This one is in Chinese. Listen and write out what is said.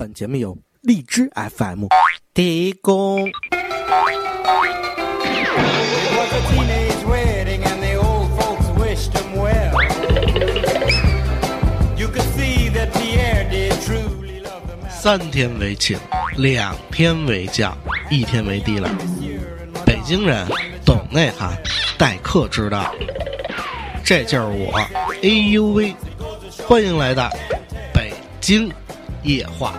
本节目由荔枝 FM 提供。三天为请，两天为将，一天为低了。北京人懂内涵，待客之道。这就是我，哎呦喂！欢迎来到北京液化